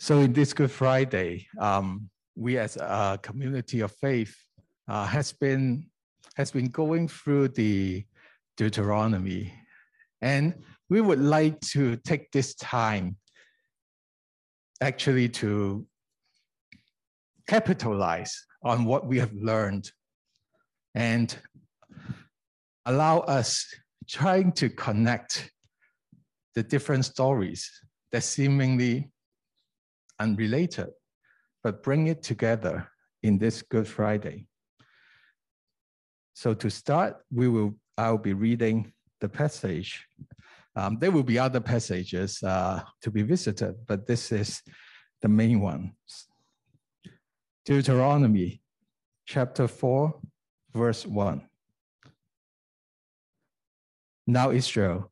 So in this Good Friday, um, we as a community of faith uh, has been has been going through the Deuteronomy, and we would like to take this time actually to capitalize on what we have learned and allow us trying to connect the different stories that seemingly unrelated, but bring it together in this Good Friday. So to start, we will I'll be reading the passage. Um, there will be other passages uh, to be visited, but this is the main one. Deuteronomy chapter 4, verse 1. Now, Israel,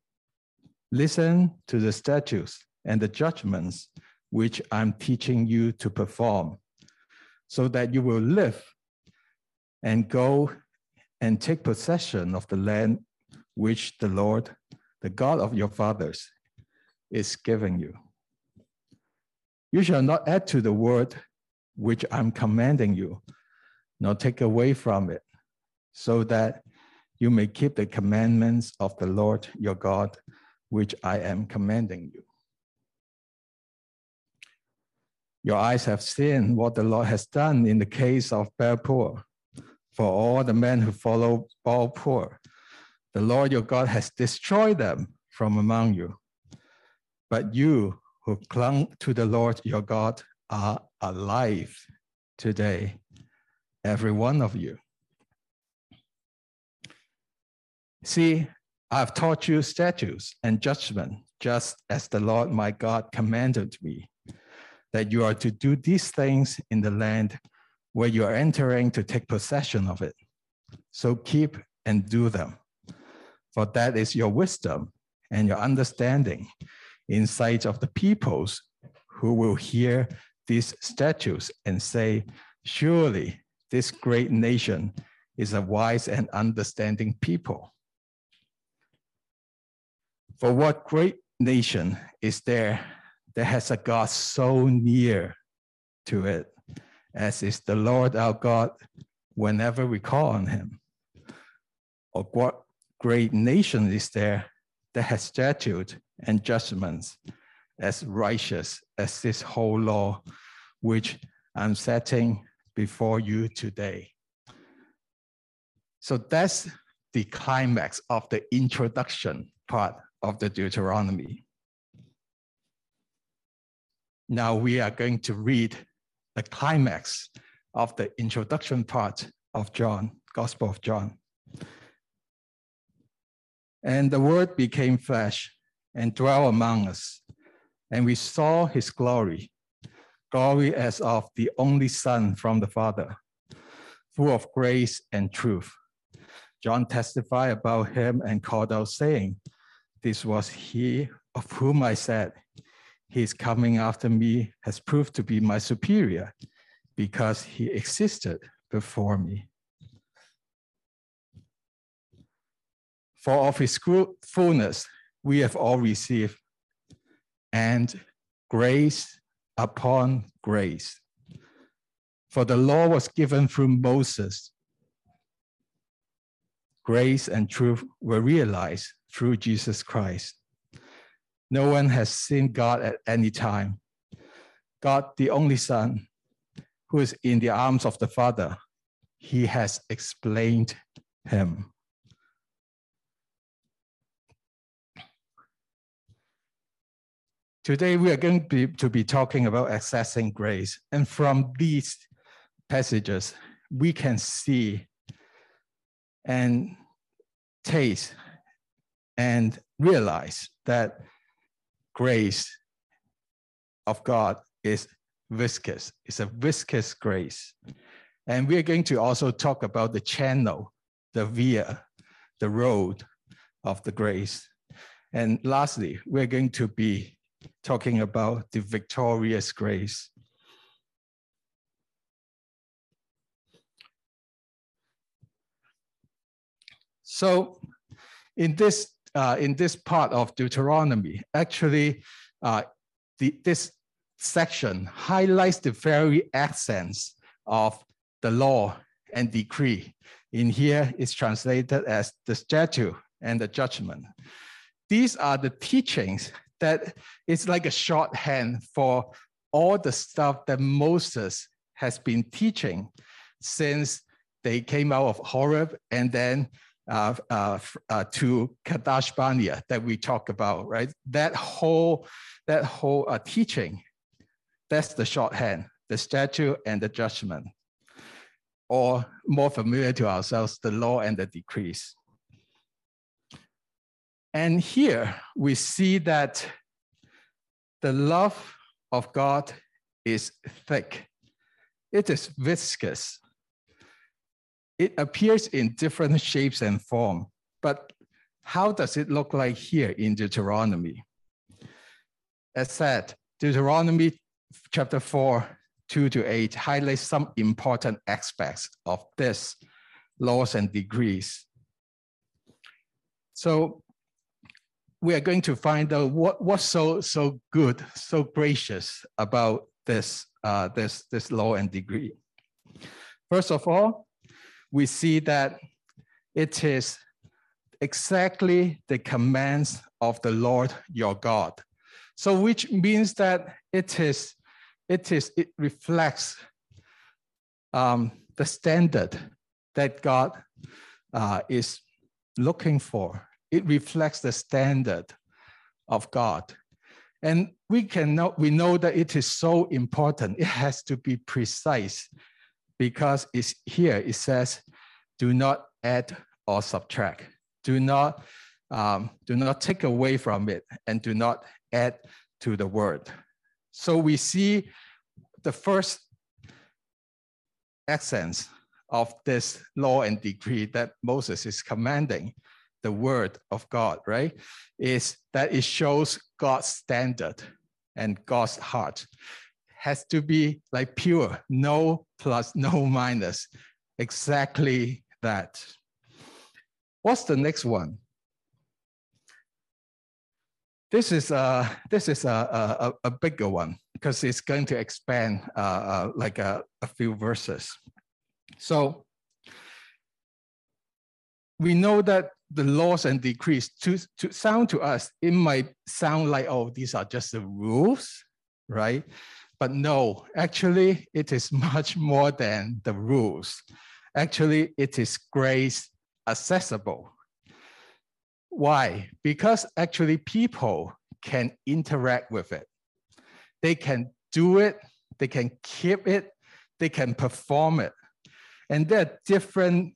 listen to the statutes and the judgments which I'm teaching you to perform, so that you will live and go and take possession of the land which the Lord, the God of your fathers, is giving you. You shall not add to the word which I'm commanding you, nor take away from it, so that you may keep the commandments of the Lord your God, which I am commanding you. Your eyes have seen what the Lord has done in the case of Baal-peor. For all the men who follow Baal-peor, the Lord your God has destroyed them from among you. But you who clung to the Lord your God are alive today, every one of you. See, I've taught you statutes and judgment, just as the Lord my God commanded me that you are to do these things in the land where you are entering to take possession of it. So keep and do them. For that is your wisdom and your understanding in sight of the peoples who will hear these statutes and say, Surely this great nation is a wise and understanding people. For what great nation is there that has a God so near to it, as is the Lord our God whenever we call on him? Or what great nation is there that has statute and judgments as righteous as this whole law, which I'm setting before you today? So that's the climax of the introduction part of the Deuteronomy. Now we are going to read the climax of the introduction part of John, Gospel of John. And the word became flesh and dwelt among us, and we saw his glory, glory as of the only Son from the Father, full of grace and truth. John testified about him and called out, saying, This was he of whom I said, his coming after me has proved to be my superior because he existed before me. For of his fullness we have all received, and grace upon grace. For the law was given through Moses. Grace and truth were realized through Jesus Christ. No one has seen God at any time. God, the only Son, who is in the arms of the Father, he has explained him. Today, we are going to be, to be talking about accessing grace. And from these passages, we can see and taste and realize that grace of God is viscous. It's a viscous grace. And we are going to also talk about the channel, the via, the road of the grace. And lastly, we're going to be talking about the victorious grace. So in this uh, in this part of Deuteronomy, actually, uh, the, this section highlights the very essence of the law and decree. In here, it's translated as the statute and the judgment. These are the teachings that it's like a shorthand for all the stuff that Moses has been teaching since they came out of Horeb and then uh, uh, uh, to Kadesh Barnea that we talk about, right? That whole that whole uh, teaching, that's the shorthand, the statute and the judgment, or more familiar to ourselves, the law and the decrees. And here we see that the love of God is thick. It is viscous. It appears in different shapes and form, but how does it look like here in Deuteronomy? As said, Deuteronomy chapter 4, 2 to 8 highlights some important aspects of this laws and degrees. So we are going to find out what, what's so, so good, so gracious about this, uh, this, this law and degree. First of all, we see that it is exactly the commands of the Lord your God. So which means that it is, it is, it reflects um, the standard that God uh, is looking for it reflects the standard of God. And we can know, we know that it is so important. It has to be precise because it's here, it says, do not add or subtract. Do not, um, do not take away from it and do not add to the word. So we see the first essence of this law and decree that Moses is commanding the word of God, right? Is that it shows God's standard and God's heart. Has to be like pure, no plus, no minus. Exactly that. What's the next one? This is a this is a a, a bigger one because it's going to expand uh, uh, like a, a few verses. So we know that the laws and decrees to, to sound to us, it might sound like, oh, these are just the rules, right? But no, actually, it is much more than the rules. Actually, it is grace accessible. Why? Because actually people can interact with it. They can do it, they can keep it, they can perform it. And there are different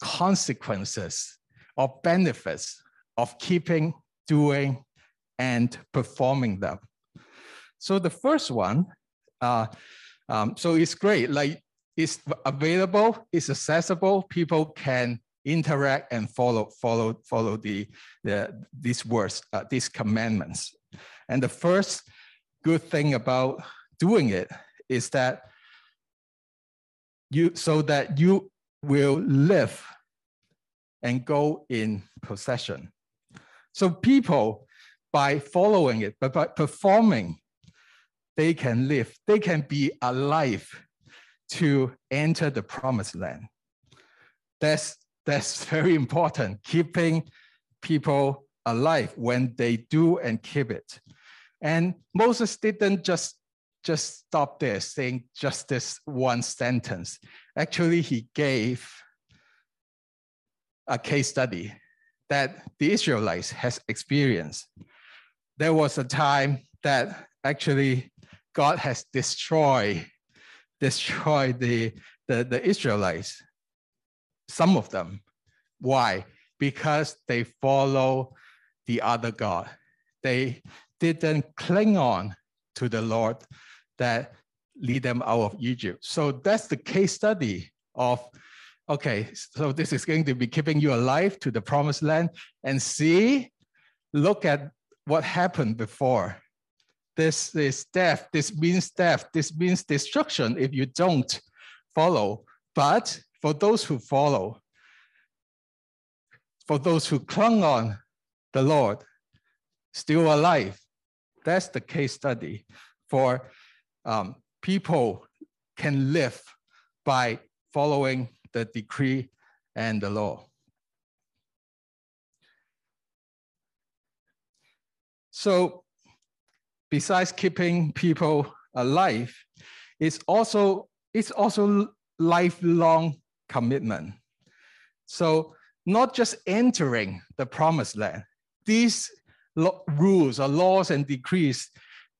consequences or benefits of keeping, doing, and performing them. So the first one, uh, um, so it's great, like it's available, it's accessible, people can interact and follow, follow, follow the, the, these words, uh, these commandments. And the first good thing about doing it is that you, so that you will live and go in possession. So people, by following it, but by performing, they can live, they can be alive to enter the promised land. That's, that's very important, keeping people alive when they do and keep it. And Moses didn't just, just stop there saying just this one sentence. Actually, he gave a case study that the Israelites has experienced. There was a time that actually God has destroyed, destroyed the, the, the Israelites, some of them. Why? Because they follow the other God. They didn't cling on to the Lord that lead them out of Egypt. So that's the case study of okay, so this is going to be keeping you alive to the promised land. And see, look at what happened before. This is death. This means death. This means destruction if you don't follow. But for those who follow, for those who clung on the Lord, still alive, that's the case study for um, people can live by following the decree and the law. So besides keeping people alive, it's also, it's also lifelong commitment. So not just entering the promised land, these rules or laws and decrees,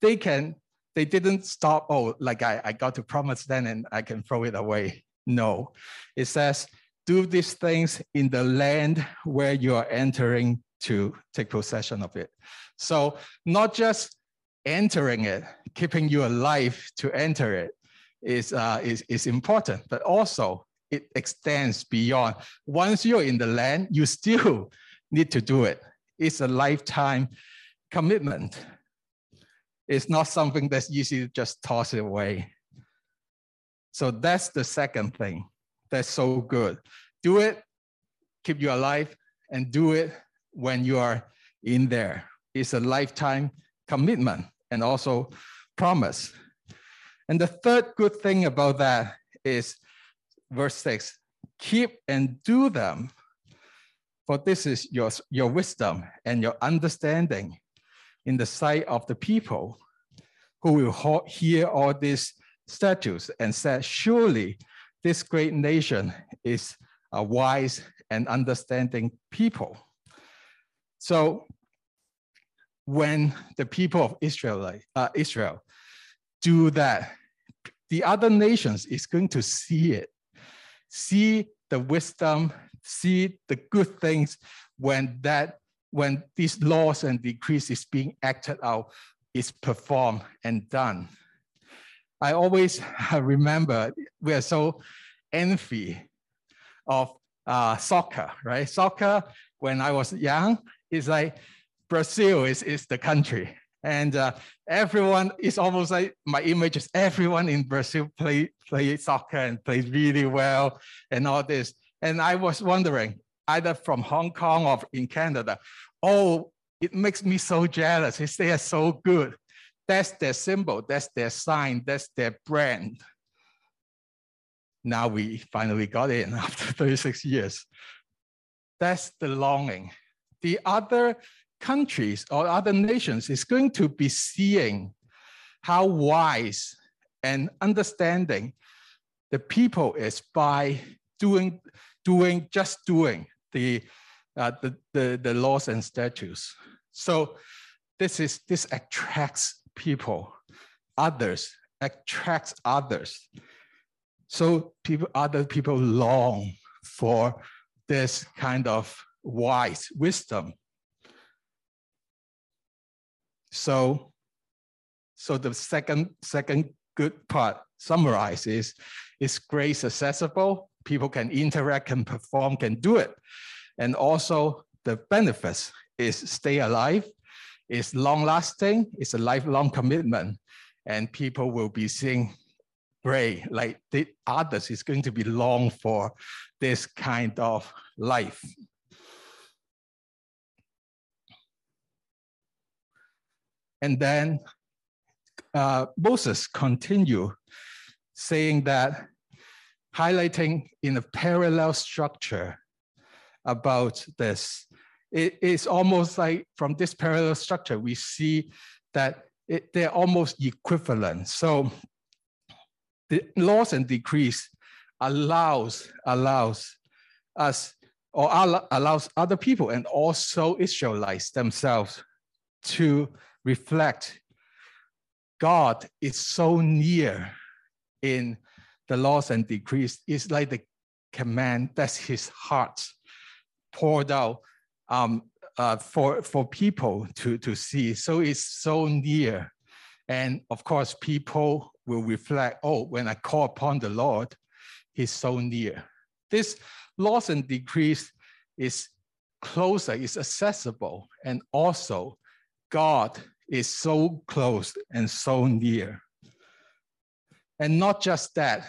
they can, they didn't stop, oh, like I, I got to promised land and I can throw it away. No, it says, do these things in the land where you are entering to take possession of it. So not just entering it, keeping you alive to enter it is, uh, is, is important, but also it extends beyond. Once you're in the land, you still need to do it. It's a lifetime commitment. It's not something that's easy to just toss it away. So that's the second thing that's so good. Do it, keep you alive, and do it when you are in there. It's a lifetime commitment and also promise. And the third good thing about that is verse six, keep and do them, for this is your, your wisdom and your understanding in the sight of the people who will hear all these statutes and say, surely this great nation is a wise and understanding people. So when the people of Israel, uh, Israel do that, the other nations is going to see it, see the wisdom, see the good things when that when these laws and decrees is being acted out, is performed and done. I always remember we are so envy of uh, soccer, right? Soccer, when I was young, is like Brazil is, is the country. And uh, everyone is almost like my image is everyone in Brazil play, play soccer and plays really well and all this. And I was wondering, either from Hong Kong or in Canada, oh, it makes me so jealous. They are so good. That's their symbol, that's their sign, that's their brand. Now we finally got in after 36 years. That's the longing. The other countries or other nations is going to be seeing how wise and understanding the people is by doing, doing just doing the, uh, the, the, the laws and statutes. So this is this attracts people, others, attracts others. So people, other people long for this kind of wise wisdom so, so the second, second good part summarize is, grace accessible? People can interact, can perform, can do it. And also the benefits is stay alive, is long lasting, it's a lifelong commitment. And people will be seeing great, like the others is going to be long for this kind of life. And then uh, Moses continue saying that, highlighting in a parallel structure about this. It is almost like from this parallel structure, we see that it, they're almost equivalent. So the laws and decrees allows, allows us or allows other people and also Israelites themselves to reflect God is so near in the laws and decrees. It's like the command that's his heart poured out um, uh, for, for people to, to see. So it's so near. And of course, people will reflect, oh, when I call upon the Lord, he's so near. This laws and decrees is closer, is accessible, and also God is so close and so near. And not just that,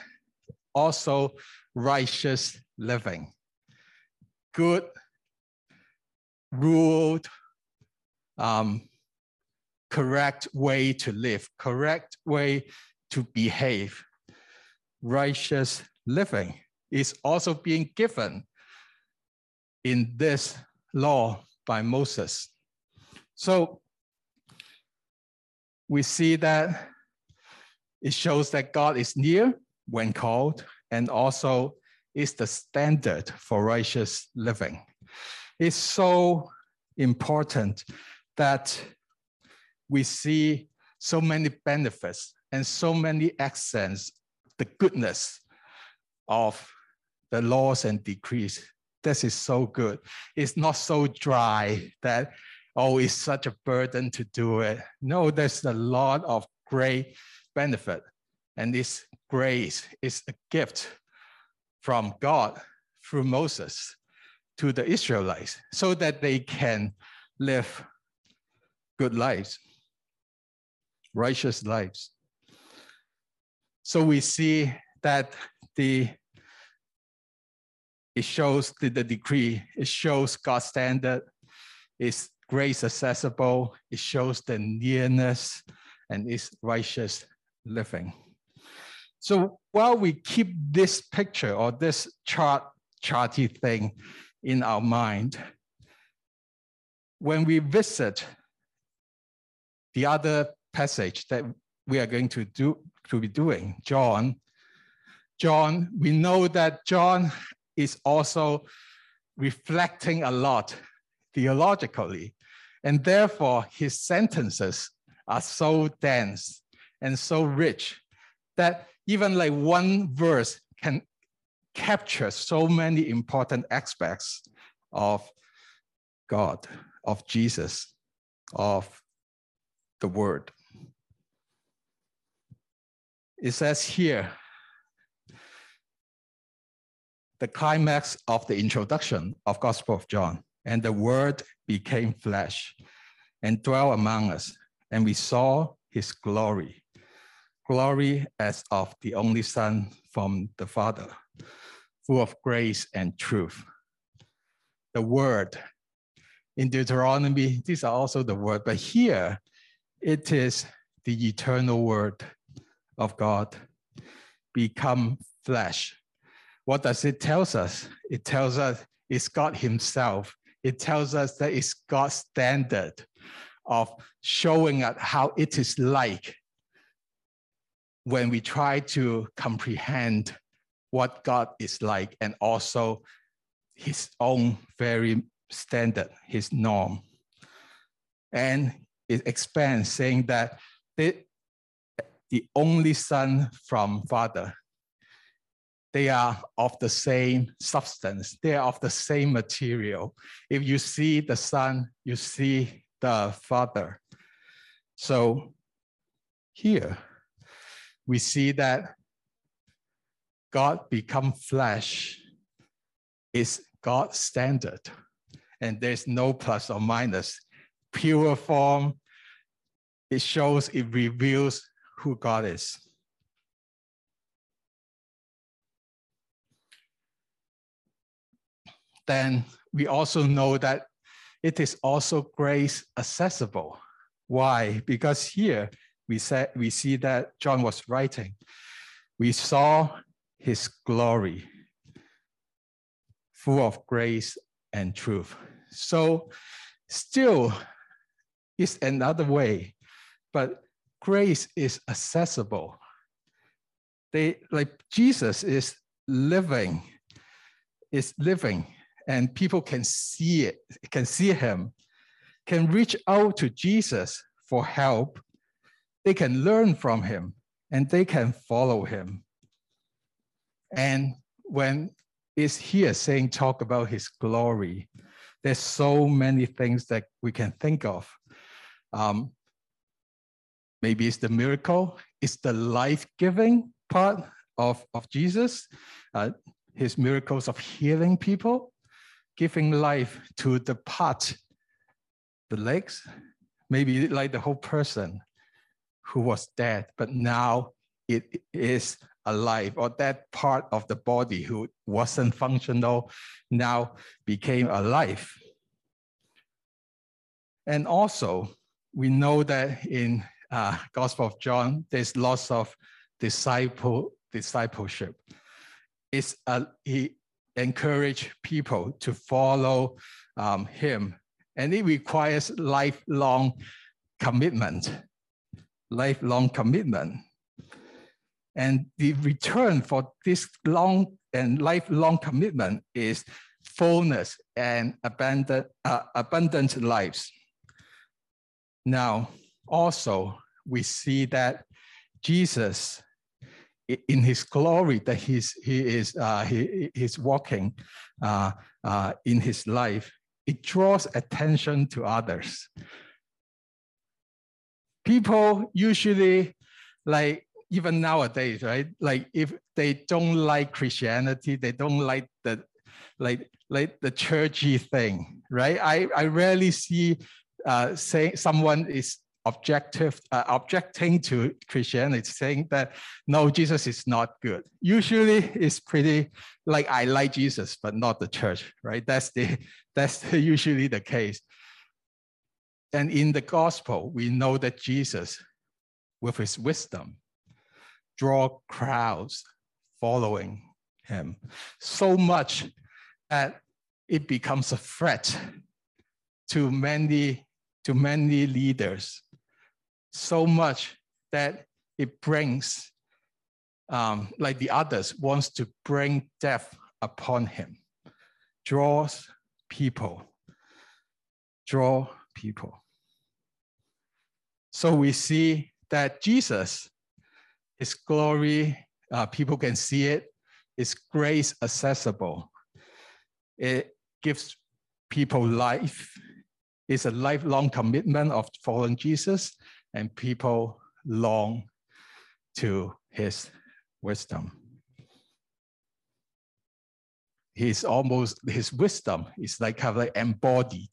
also righteous living, good, ruled, um, correct way to live, correct way to behave. Righteous living is also being given in this law by Moses. So we see that it shows that God is near when called and also is the standard for righteous living. It's so important that we see so many benefits and so many accents, the goodness of the laws and decrees. This is so good. It's not so dry that, oh, it's such a burden to do it. No, there's a lot of great benefit. And this grace is a gift from God through Moses to the Israelites so that they can live good lives, righteous lives. So we see that the it shows the, the decree, it shows God's standard, it's grace accessible, it shows the nearness and it's righteous living. So while we keep this picture or this chart, charty thing in our mind, when we visit the other passage that we are going to do to be doing, John, John, we know that John is also reflecting a lot theologically, and therefore his sentences are so dense and so rich that even like one verse can capture so many important aspects of God, of Jesus, of the Word. It says here, the climax of the introduction of Gospel of John, and the Word became flesh and dwelt among us, and we saw his glory, glory as of the only Son from the Father, full of grace and truth. The word in Deuteronomy, these are also the word, but here it is the eternal word of God become flesh. What does it tell us? It tells us it's God Himself. It tells us that it's God's standard of showing us how it is like when we try to comprehend what God is like and also his own very standard, his norm. And it expands saying that the, the only son from father, they are of the same substance, they are of the same material. If you see the son, you see the father. So here, we see that God become flesh is God's standard, and there's no plus or minus. Pure form, it shows, it reveals who God is. Then we also know that it is also grace accessible. Why? Because here we, said, we see that John was writing. We saw his glory, full of grace and truth. So, still, is another way, but grace is accessible. They like Jesus is living, is living, and people can see it, can see him, can reach out to Jesus for help they can learn from him and they can follow him. And when it's here saying talk about his glory, there's so many things that we can think of. Um, maybe it's the miracle, it's the life-giving part of, of Jesus, uh, his miracles of healing people, giving life to the part, the legs, maybe like the whole person who was dead, but now it is alive, or that part of the body who wasn't functional now became alive. And also, we know that in uh, Gospel of John, there's lots of disciple discipleship. It's a, he encouraged people to follow um, him, and it requires lifelong commitment. Lifelong commitment. And the return for this long and lifelong commitment is fullness and abundant, uh, abundant lives. Now, also, we see that Jesus, in his glory, that he's, he is uh, he, he's walking uh, uh, in his life, it draws attention to others. People usually like even nowadays, right? Like if they don't like Christianity, they don't like the like like the churchy thing, right? I, I rarely see uh, saying someone is objective uh, objecting to Christianity, saying that no, Jesus is not good. Usually, it's pretty like I like Jesus, but not the church, right? That's the that's the, usually the case. And in the gospel, we know that Jesus, with his wisdom, draw crowds following him so much that it becomes a threat to many to many leaders so much that it brings um, like the others wants to bring death upon him. Draws people. Draw people. So we see that jesus his glory uh, people can see it his grace accessible. It gives people life. It's a lifelong commitment of following Jesus, and people long to his wisdom. He's almost his wisdom is like kind of like embodied,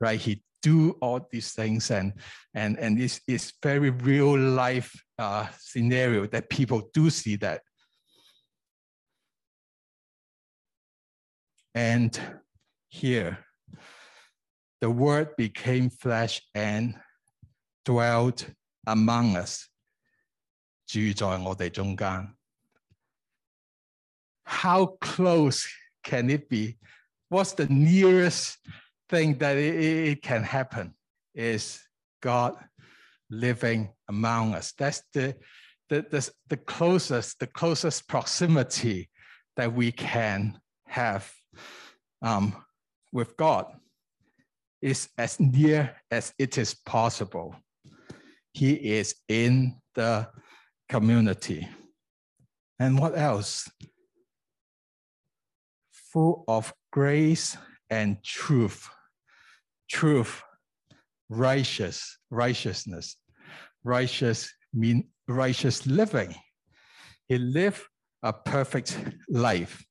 right? He do all these things and and and this is very real life uh, scenario that people do see that And here, the word became flesh and dwelt among us, 住在我哋中间. How close can it be? What's the nearest thing that it, it can happen? Is God living among us. That's the, the, the, the closest, the closest proximity that we can have um, with God is as near as it is possible. He is in the community. And what else? Full of grace and truth. Truth, righteous, righteousness. Righteous mean righteous living. He lived a perfect life.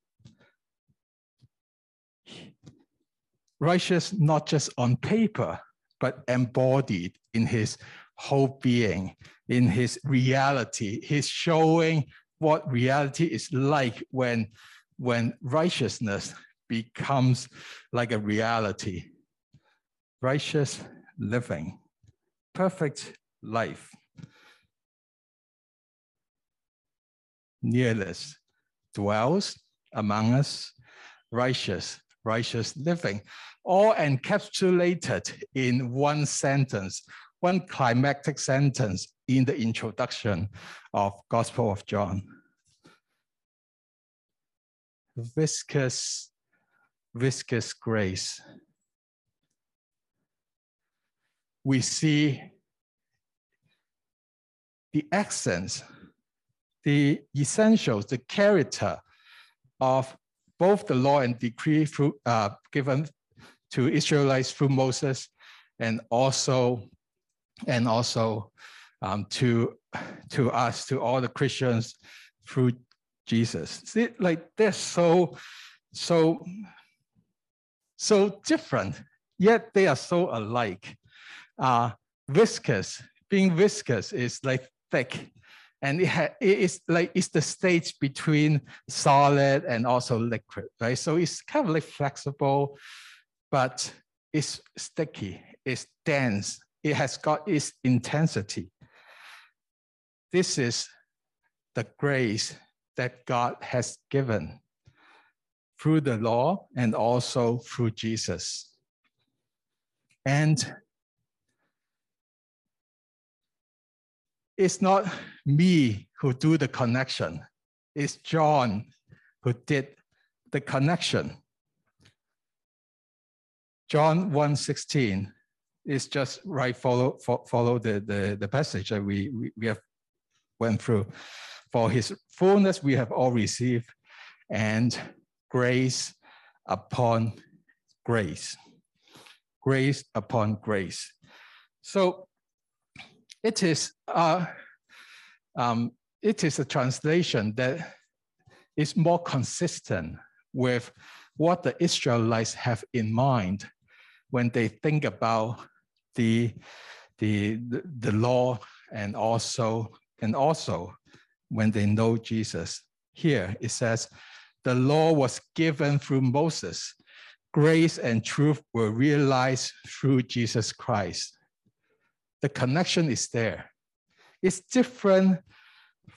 righteous not just on paper, but embodied in his whole being, in his reality. He's showing what reality is like when, when righteousness becomes like a reality. Righteous living, perfect life. Nearness dwells among us, righteous righteous living, all encapsulated in one sentence, one climactic sentence in the introduction of Gospel of John. Viscous, viscous grace. We see the essence, the essentials, the character of both the law and decree through, uh, given to Israelites through Moses, and also, and also um, to to us, to all the Christians through Jesus. See, like they're so so so different, yet they are so alike. Uh, viscous, being viscous is like thick and it, ha- it is like it's the stage between solid and also liquid, right? So it's kind of like flexible, but it's sticky, it's dense, it has got its intensity. This is the grace that God has given through the law and also through Jesus. And it's not me who do the connection. It's John who did the connection. John 1.16 is just right follow follow the, the, the passage that we, we, we have went through. For his fullness we have all received, and grace upon grace. Grace upon grace. So it is uh, um, it is a translation that is more consistent with what the Israelites have in mind when they think about the, the, the, law and also, and also when they know Jesus. Here it says, the law was given through Moses. Grace and truth were realized through Jesus Christ. The connection is there. It's different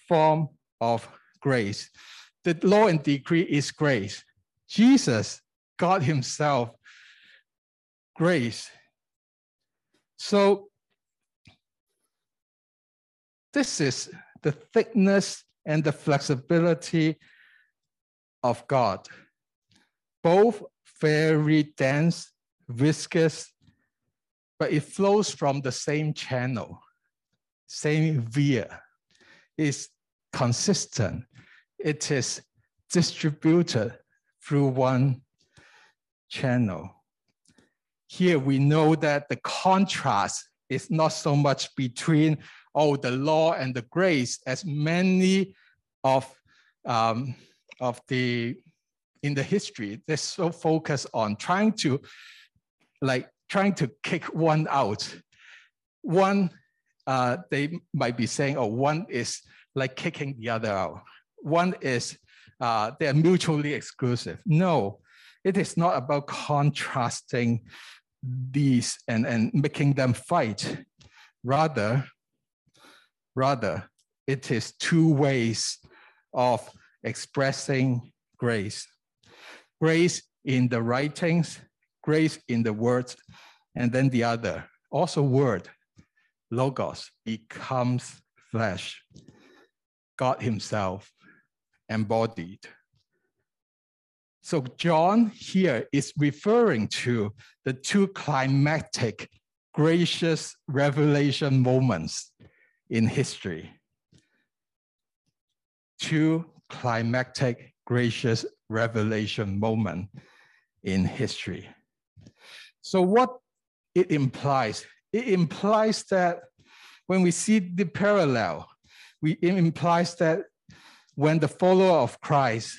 form of grace. The law and decree is grace. Jesus, God Himself, grace. So this is the thickness and the flexibility of God, both very dense, viscous, but it flows from the same channel, same via. It's consistent. It is distributed through one channel. Here we know that the contrast is not so much between, oh, the law and the grace as many of um, of the in the history, they're so focused on trying to like trying to kick one out. One, uh, they might be saying, oh, one is like kicking the other out. One is uh, they're mutually exclusive. No, it is not about contrasting these and, and making them fight. Rather, rather, it is two ways of expressing grace. Grace in the writings, grace in the words, and then the other, also word, logos, becomes flesh. God himself embodied. So John here is referring to the two climactic, gracious revelation moments in history. Two climactic, gracious revelation moment in history. So what it implies, it implies that when we see the parallel, we, it implies that when the follower of Christ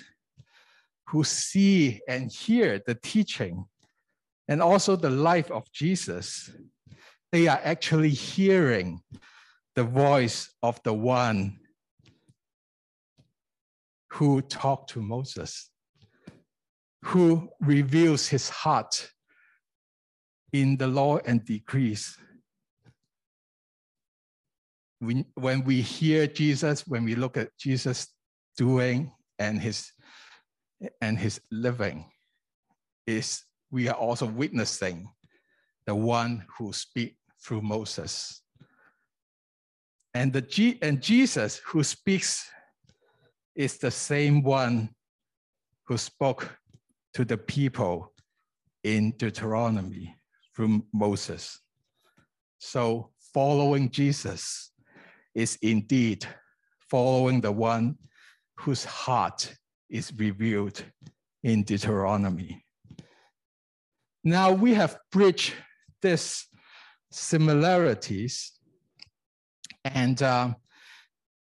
who see and hear the teaching and also the life of Jesus, they are actually hearing the voice of the one who talked to Moses, who reveals his heart in the law and decrees. when we hear Jesus, when we look at Jesus doing and his and his living, is we are also witnessing the one who speak through Moses. And the G and Jesus who speaks is the same one who spoke to the people in Deuteronomy through Moses. So following Jesus is indeed following the one whose heart is revealed in Deuteronomy. Now we have bridged these similarities and uh,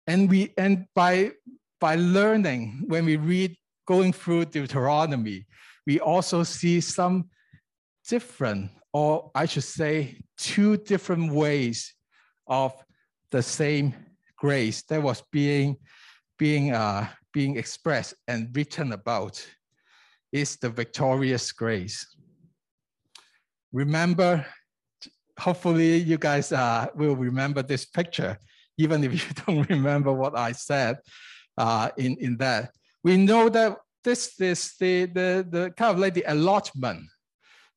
and we and by by learning, when we read going through Deuteronomy, we also see some different, or I should say, two different ways of the same grace that was being being uh, being expressed and written about is the victorious grace. Remember, hopefully you guys uh, will remember this picture. even if you don't remember what I said uh, in, in that. We know that this is the, the, the kind of like the allotment,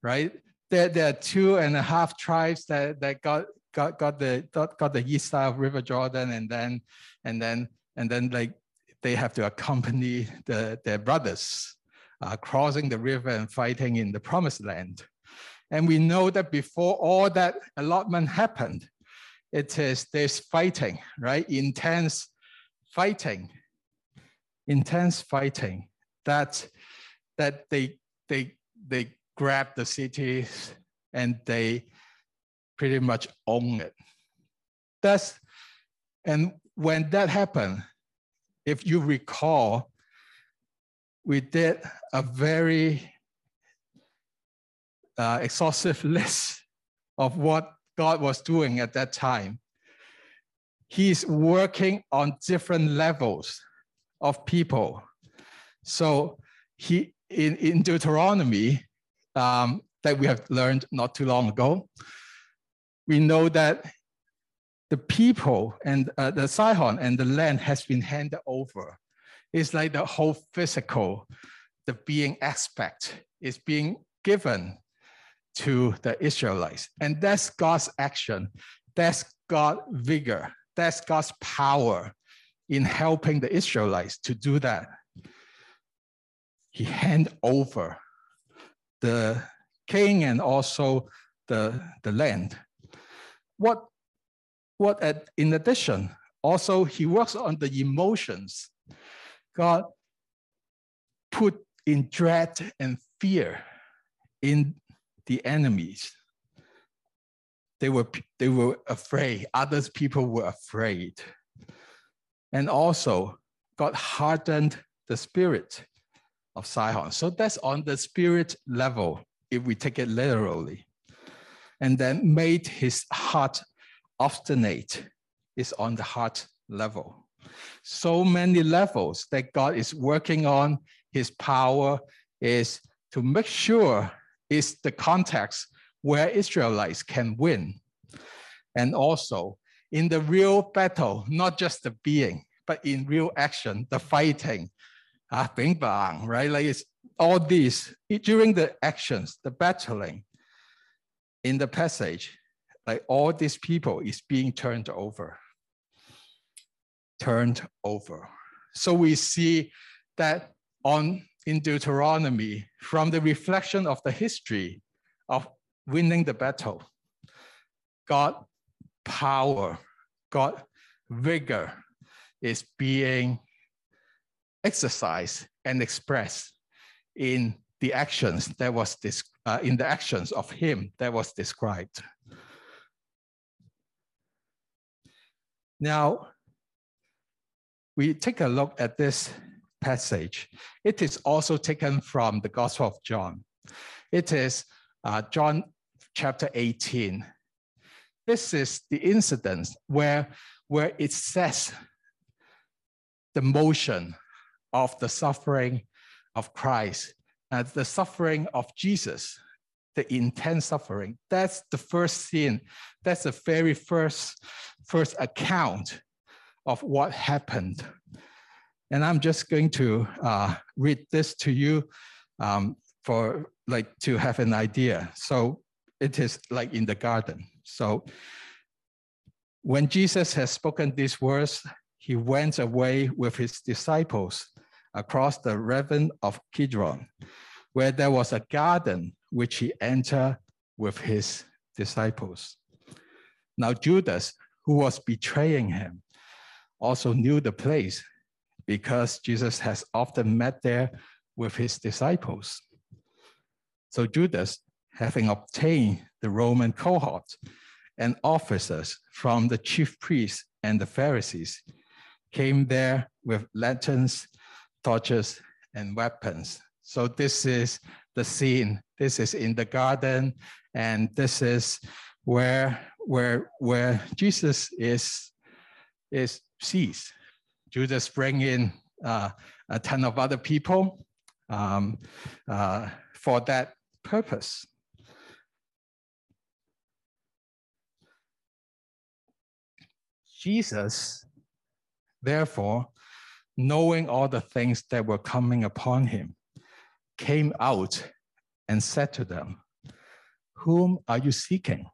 right? There, there are two and a half tribes that, that got, got, got, the, got, got the east side of River Jordan and then, and then, and then like they have to accompany the, their brothers uh, crossing the river and fighting in the promised land. And we know that before all that allotment happened, it is this fighting, right? Intense fighting, intense fighting that, that they, they, they grab the cities and they pretty much own it. That's, and when that happened, if you recall, we did a very uh, exhaustive list of what God was doing at that time. He's working on different levels of people. So he in, in Deuteronomy um, that we have learned not too long ago, we know that the people and uh, the Sihon and the land has been handed over. It's like the whole physical, the being aspect is being given to the Israelites. And that's God's action. That's God's vigor. That's God's power in helping the Israelites to do that. He hand over the king and also the, the land. What, what at, in addition, also he works on the emotions. God put in dread and fear in the enemies. They were, they were afraid. Others people were afraid. And also, God hardened the spirit of Sihon. So that's on the spirit level, if we take it literally. And then made his heart obstinate is on the heart level. So many levels that God is working on his power is to make sure is the context where Israelites can win. And also in the real battle, not just the being, but in real action, the fighting, ah, bing bang, right? Like it's all these during the actions, the battling in the passage, like all these people is being turned over. Turned over. So we see that on in Deuteronomy from the reflection of the history of winning the battle. God power, God vigor is being exercised and expressed in the actions that was uh, in the actions of him that was described. Now, we take a look at this passage. It is also taken from the Gospel of John. It is uh, John chapter 18. This is the incident where, where it says the motion of the suffering of Christ, and the suffering of Jesus, the intense suffering. That's the first scene. That's the very first, first account of what happened and I'm just going to uh, read this to you um, for like to have an idea. So it is like in the garden. So when Jesus has spoken these words, he went away with his disciples across the ravine of Kidron, where there was a garden which he entered with his disciples. Now Judas, who was betraying him, also knew the place because Jesus has often met there with his disciples. So Judas, having obtained the Roman cohort and officers from the chief priests and the Pharisees, came there with lanterns, torches, and weapons. So this is the scene. This is in the garden, and this is where where where Jesus is is sees. Judas bring in uh, a ton of other people um, uh, for that purpose. Jesus, therefore, knowing all the things that were coming upon him, came out and said to them, Whom are you seeking?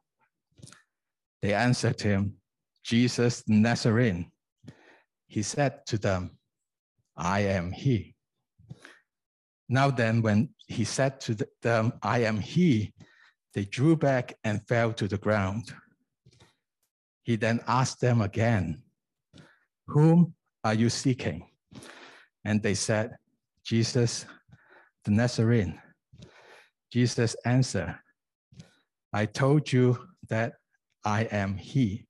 They answered him, Jesus the Nazarene. He said to them, I am he. Now then, when he said to them, I am he, they drew back and fell to the ground. He then asked them again, Whom are you seeking? And they said, Jesus the Nazarene. Jesus answered, I told you that I am he.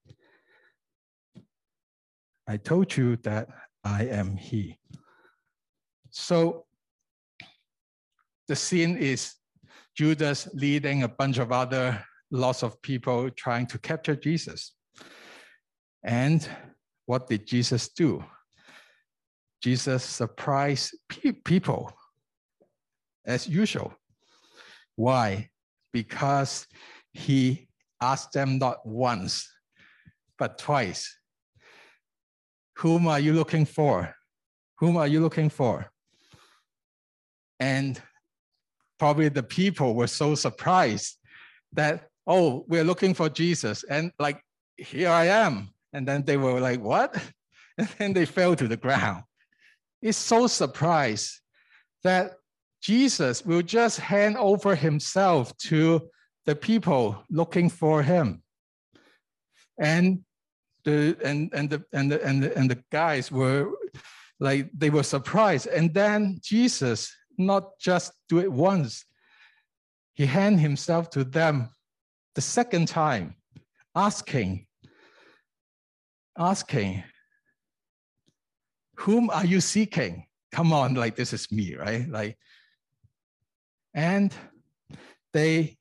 I told you that I am he. So the scene is Judas leading a bunch of other lots of people trying to capture Jesus. And what did Jesus do? Jesus surprised pe- people as usual. Why? Because he asked them not once, but twice. Whom are you looking for? Whom are you looking for? And probably the people were so surprised that, oh, we're looking for Jesus. And like, here I am. And then they were like, what? And then they fell to the ground. It's so surprised that Jesus will just hand over himself to the people looking for him. And the and and the and the and the, and the guys were like they were surprised. And then Jesus not just do it once, he hand himself to them the second time, asking, asking, whom are you seeking? Come on, like this is me, right? Like and they,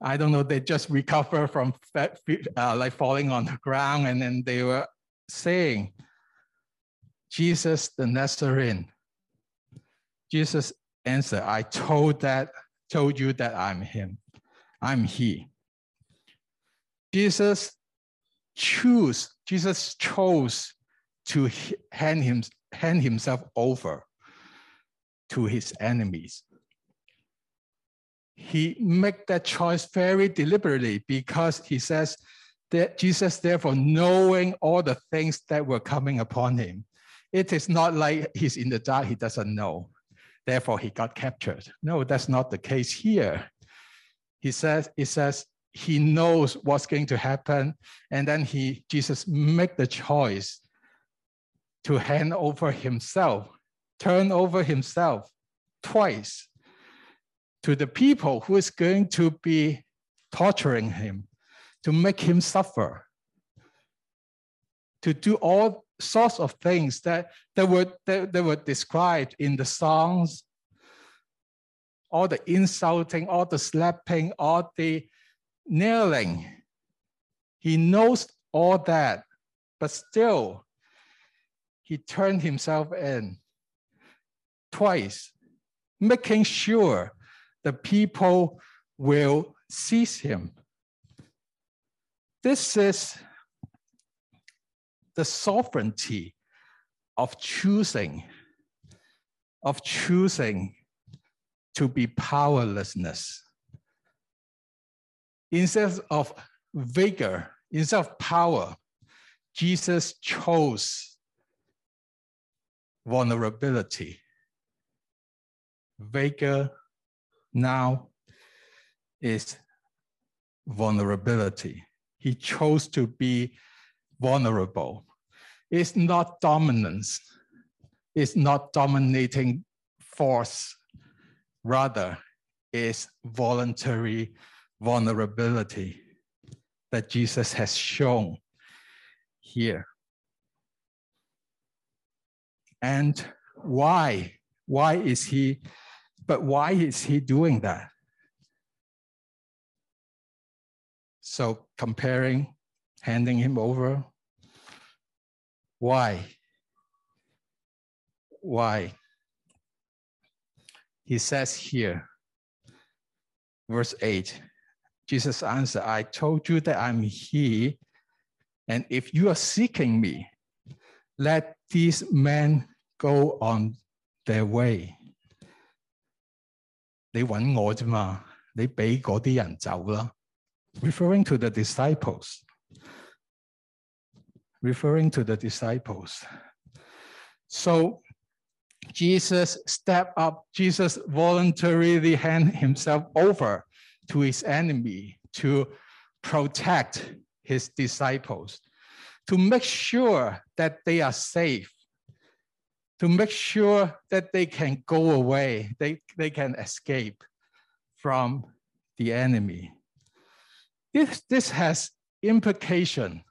I don't know, they just recover from uh, like falling on the ground, and then they were saying, Jesus the Nazarene. Jesus answered, I told that, told you that I'm him. I'm he. Jesus chose, Jesus chose to hand, him, hand himself over to his enemies he make that choice very deliberately because he says that Jesus, therefore, knowing all the things that were coming upon him, it is not like he's in the dark, he doesn't know. Therefore, he got captured. No, that's not the case here. He says, it says he knows what's going to happen, and then he Jesus make the choice to hand over himself, turn over himself twice to the people who is going to be torturing him, to make him suffer, to do all sorts of things that, that, were, that, that were described in the songs, all the insulting, all the slapping, all the nailing. He knows all that, but still, he turned himself in twice, making sure the people will seize him. This is the sovereignty of choosing, of choosing to be powerlessness. Instead of vigor, instead of power, Jesus chose vulnerability. Vigor now is vulnerability. He chose to be vulnerable. It's not dominance. It's not dominating force. Rather, it's voluntary vulnerability that Jesus has shown here. And why? Why is he but why is he doing that? So comparing, handing him over. Why? Why? He says here, verse 8, Jesus answered, I told you that I'm he. And if you are seeking me, let these men go on their way。你揾我啫嘛，你俾嗰啲人走啦。Referring to the disciples, referring to the disciples. So Jesus stepped up, Jesus voluntarily hand himself over to his enemy to protect his disciples, to make sure that they are safe, to make sure that they can go away, they, they can escape from the enemy. This, this has implication.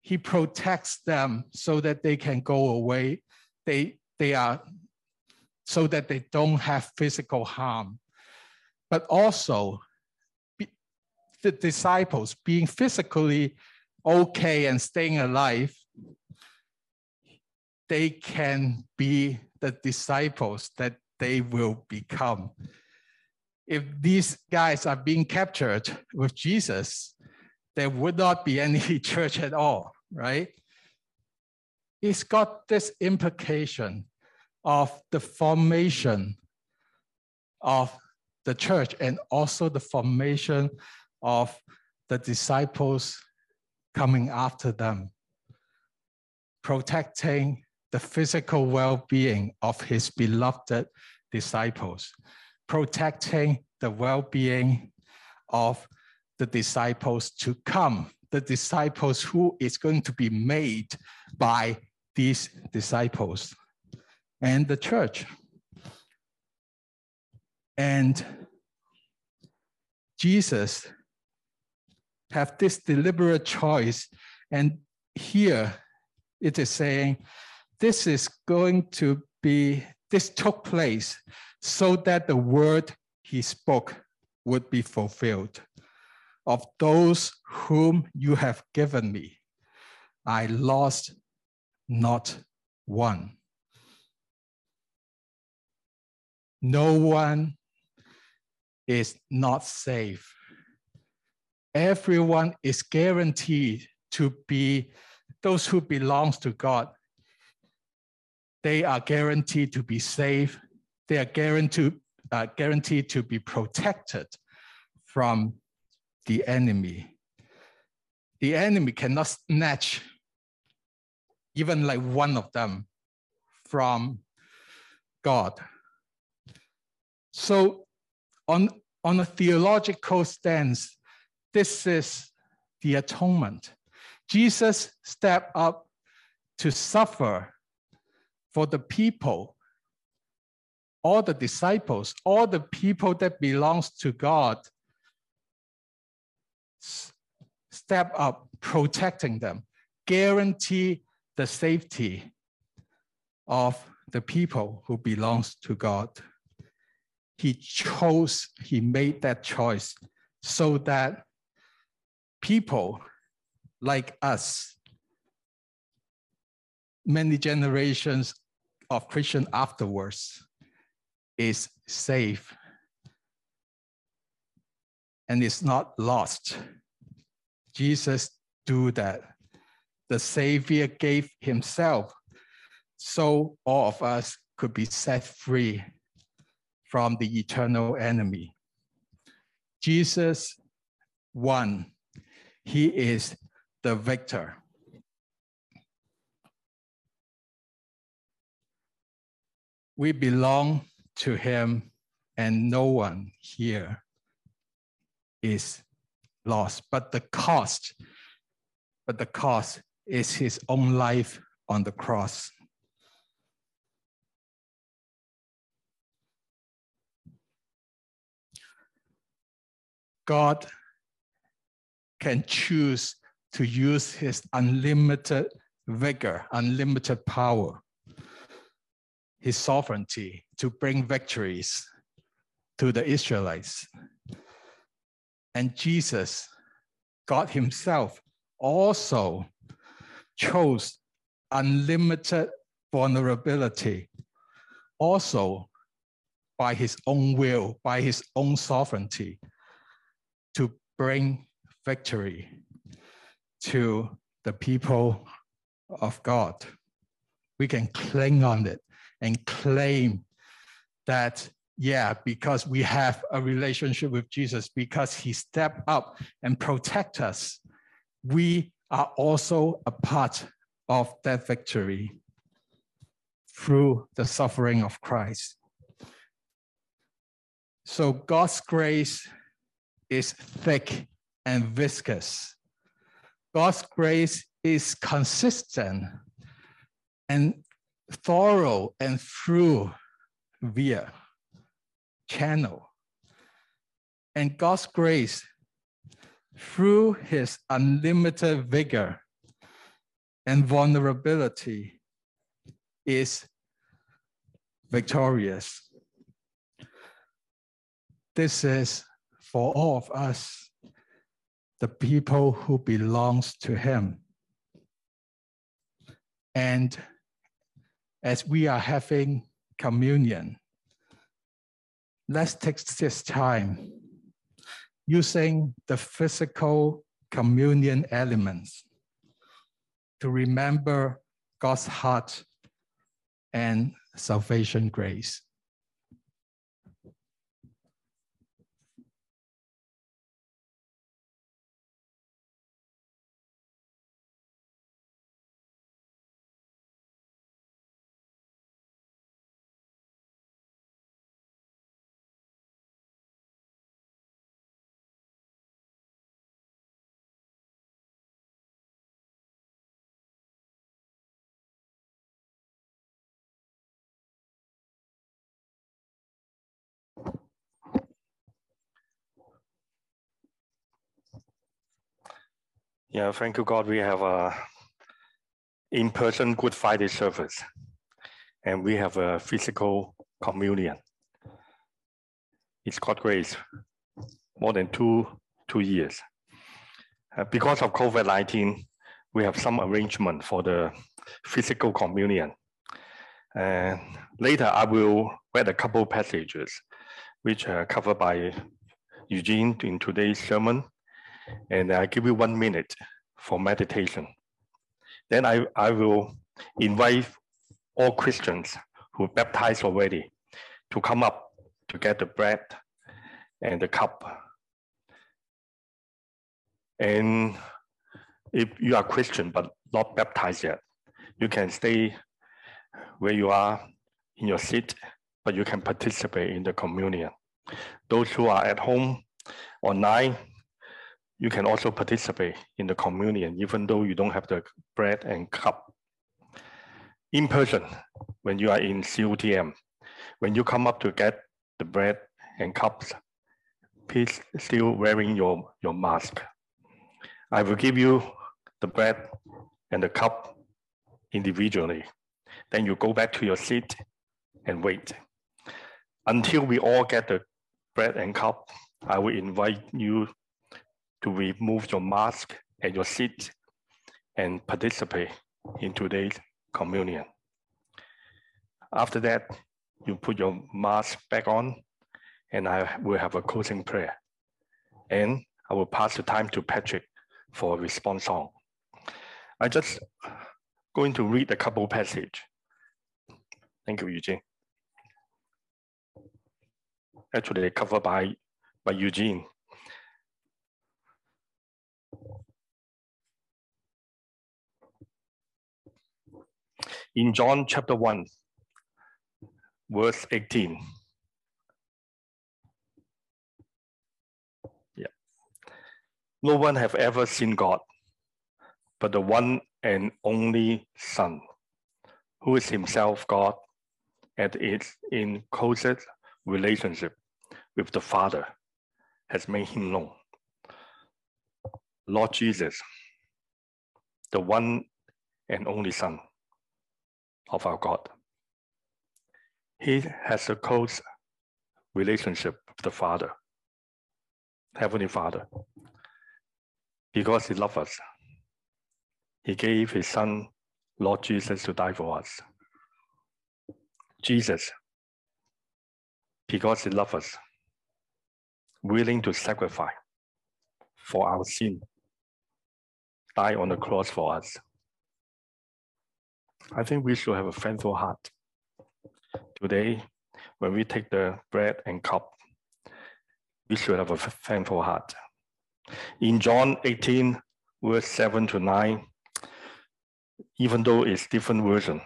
He protects them so that they can go away. They, they are so that they don't have physical harm. But also, the disciples being physically okay and staying alive, they can be the disciples that they will become. If these guys are being captured with Jesus, there would not be any church at all, right? It's got this implication of the formation of the church and also the formation of the disciples coming after them, protecting the physical well being of his beloved disciples, protecting the well being of the disciples to come, the disciples who is going to be made by these disciples and the church. And Jesus have this deliberate choice. And here it is saying, this is going to be, this took place so that the word he spoke would be fulfilled. Of those whom you have given me, I lost not one. No one is not safe everyone is guaranteed to be those who belongs to God. They are guaranteed to be safe. They are guaranteed, uh, guaranteed to be protected from the enemy. The enemy cannot snatch even like one of them from God. So on, on a theological stance, this is the atonement. Jesus stepped up to suffer for the people, all the disciples, all the people that belongs to God. Step up, protecting them, guarantee the safety of the people who belongs to God. He chose, he made that choice so that people like us, many generations of Christian afterwards, is safe and is not lost. Jesus do that. The Savior gave himself so all of us could be set free from the eternal enemy. Jesus won he is the victor. We belong to him, and no one here is lost. But the cost, but the cost is his own life on the cross. God can choose to use his unlimited vigor, unlimited power, his sovereignty to bring victories to the Israelites. And Jesus, God himself, also chose unlimited vulnerability, also by his own will, by his own sovereignty, to bring victory to the people of God. We can cling on it and claim that, yeah, because we have a relationship with Jesus, because he stepped up and protect us, we are also a part of that victory through the suffering of Christ. So God's grace is thick and viscous. God's grace is consistent and thorough and through via channel. And God's grace through his unlimited vigor and vulnerability is victorious. This is for all of us, the people who belongs to him. And as we are having communion, let's take this time using the physical communion elements to remember God's heart and salvation grace. Yeah, thank you, God. We have a in-person Good Friday service, and we have a physical communion. It's God grace, more than two two years. Uh, because of COVID-19, we have some arrangement for the physical communion. And later, I will read a couple passages, which are covered by Eugene in today's sermon and I give you one minute for meditation. Then I, I will invite all Christians who baptized already to come up to get the bread and the cup. And if you are Christian but not baptized yet, you can stay where you are in your seat, but you can participate in the communion. Those who are at home online, you can also participate in the communion, even though you don't have the bread and cup. In person, when you are in COTM, when you come up to get the bread and cups, please still wearing your, your mask. I will give you the bread and the cup individually. Then you go back to your seat and wait. Until we all get the bread and cup, I will invite you to remove your mask at your seat and participate in today's communion. After that, you put your mask back on and I will have a closing prayer. And I will pass the time to Patrick for a response song. I just going to read a couple passage. Thank you, Eugene. Actually covered by, by Eugene. In John chapter 1, verse 18. Yeah. No one have ever seen God, but the one and only Son, who is himself God and is in closest relationship with the Father, has made him known. Lord Jesus, the one and only Son, of our God. He has a close relationship with the Father, Heavenly Father, because He loves us. He gave His Son, Lord Jesus, to die for us. Jesus, because He loves us, willing to sacrifice for our sin, die on the cross for us. I think we should have a thankful heart. Today, when we take the bread and cup, we should have a thankful heart. In John 18, verse 7 to 9, even though it's different version,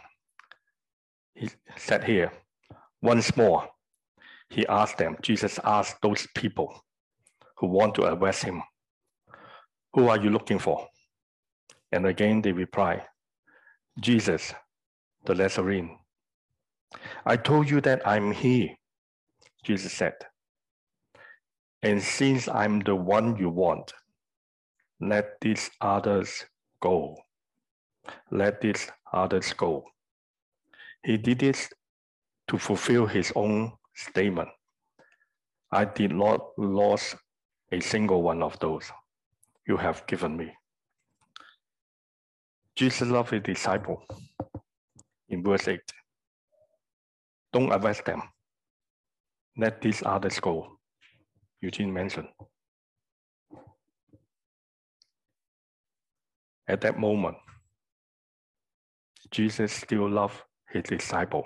he said here, once more, he asked them, Jesus asked those people who want to arrest him, who are you looking for? And again they reply, Jesus, the Nazarene. I told you that I'm he, Jesus said. And since I'm the one you want, let these others go. Let these others go. He did this to fulfill his own statement. I did not lose a single one of those you have given me. Jesus loved his disciple in verse 8. Don't arrest them. Let these others go. Eugene mentioned. At that moment, Jesus still loved his disciple.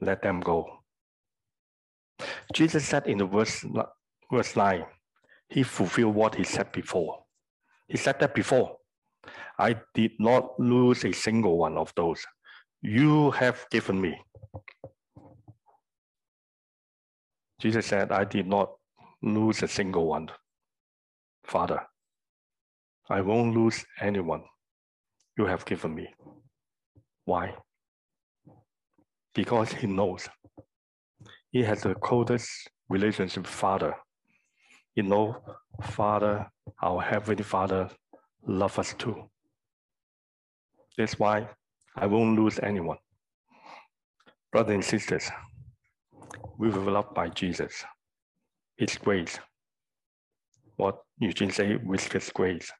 Let them go. Jesus said in the verse, verse 9, he fulfilled what he said before. He said that before. I did not lose a single one of those you have given me. Jesus said, I did not lose a single one. Father, I won't lose anyone you have given me. Why? Because he knows he has the closest relationship Father. You know, Father, our Heavenly Father, love us too. That's why I won't lose anyone. Brothers and sisters, we were loved by Jesus. His grace. What Eugene say with his grace.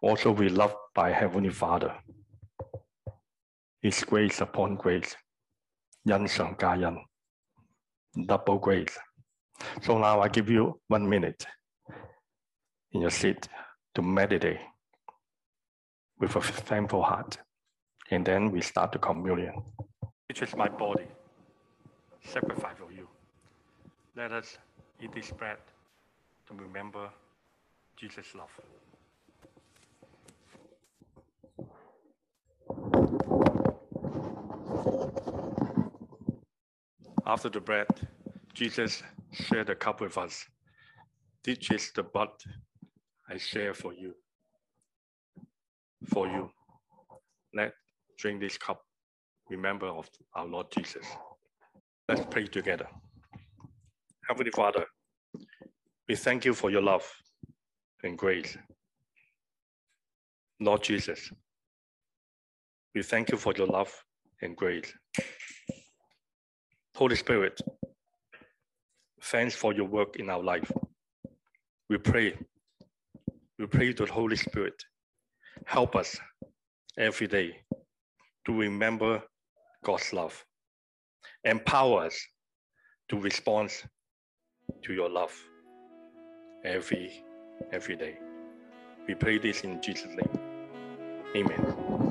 Also, we loved by Heavenly Father. His grace upon grace. 恩上加恩. Double grace. So now I give you one minute in your seat to meditate with a thankful heart. And then we start the communion. which is my body, sacrifice for you. Let us eat this bread to remember Jesus' love. After the bread, Jesus shared a cup with us. This is the blood I share for you. For you. Let drink this cup. Remember of our Lord Jesus. Let's pray together. Heavenly Father, we thank you for your love and grace. Lord Jesus, we thank you for your love and grace. Holy Spirit, thanks for your work in our life. We pray, we pray to the Holy Spirit, help us every day to remember God's love. Empower us to respond to your love every every day. We pray this in Jesus' name. Amen.